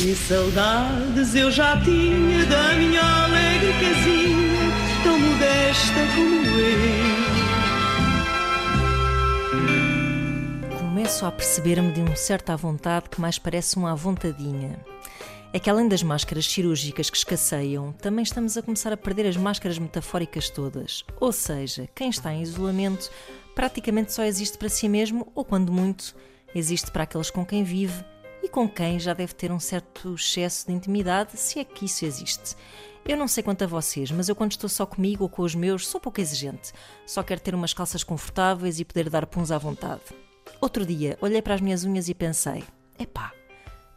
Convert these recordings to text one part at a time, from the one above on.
Que saudades eu já tinha da minha alegre casinha, tão modesta como eu. Começo a perceber-me de um certo à vontade que mais parece uma à vontadinha. É que além das máscaras cirúrgicas que escasseiam, também estamos a começar a perder as máscaras metafóricas todas. Ou seja, quem está em isolamento praticamente só existe para si mesmo ou, quando muito, existe para aqueles com quem vive com quem já deve ter um certo excesso de intimidade, se é que isso existe. Eu não sei quanto a vocês, mas eu quando estou só comigo ou com os meus sou pouco exigente. Só quero ter umas calças confortáveis e poder dar puns à vontade. Outro dia olhei para as minhas unhas e pensei: epá,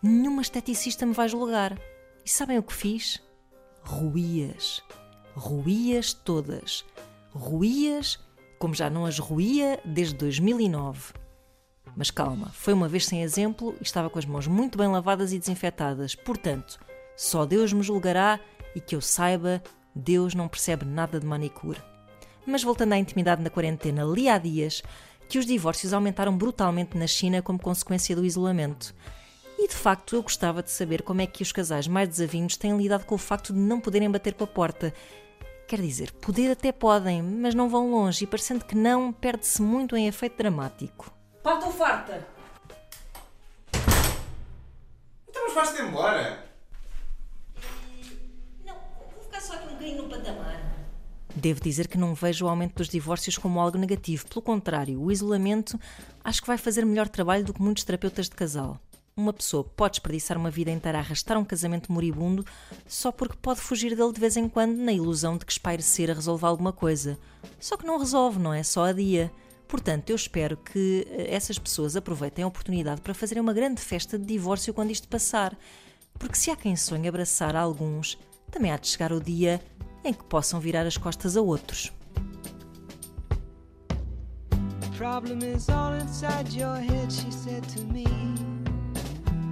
nenhuma esteticista me vai julgar. E sabem o que fiz? Ruías. Ruías todas. Ruías como já não as ruía desde 2009. Mas calma, foi uma vez sem exemplo e estava com as mãos muito bem lavadas e desinfetadas. Portanto, só Deus me julgará e que eu saiba, Deus não percebe nada de manicure. Mas voltando à intimidade na quarentena, li há dias que os divórcios aumentaram brutalmente na China como consequência do isolamento. E de facto eu gostava de saber como é que os casais mais desavindos têm lidado com o facto de não poderem bater com a porta. Quer dizer, poder até podem, mas não vão longe e parecendo que não, perde-se muito em efeito dramático. Pá, estou farta! Então, mas vais-te embora? Não, vou ficar só aqui um bocadinho no patamar. Devo dizer que não vejo o aumento dos divórcios como algo negativo. Pelo contrário, o isolamento acho que vai fazer melhor trabalho do que muitos terapeutas de casal. Uma pessoa pode desperdiçar uma vida inteira a arrastar um casamento moribundo só porque pode fugir dele de vez em quando na ilusão de que espairecer a resolver alguma coisa. Só que não resolve, não é? Só a dia. Portanto, eu espero que eh, essas pessoas aproveitem a oportunidade para fazerem uma grande festa de divórcio quando isto passar. Porque se há quem sonhe abraçar alguns, também há de chegar o dia em que possam virar as costas a outros. Problem is all inside your head, she said to me.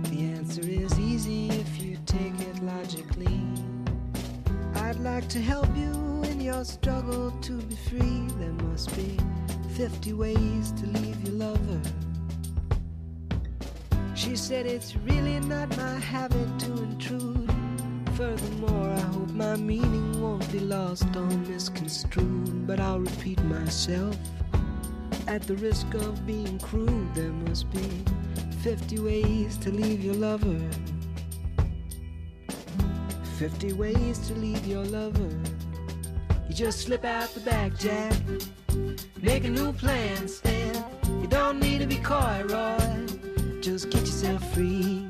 The answer is easy if you take it logically. I'd like to help you in your struggle to be free. There must be 50 ways to leave your lover. She said it's really not my habit to intrude. Furthermore, I hope my meaning won't be lost or misconstrued. But I'll repeat myself. At the risk of being crude, there must be 50 ways to leave your lover. 50 ways to leave your lover. You just slip out the back, Jack. Make a new plan, Stan. You don't need to be coy, Roy. Just get yourself free.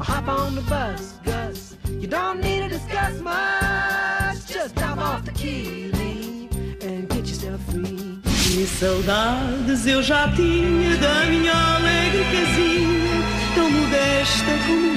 Or hop on the bus, Gus. You don't need to discuss much. Just drop off the key, Lee, and get yourself free. Que saudades eu já tinha da minha alegre casinha, tão modesta como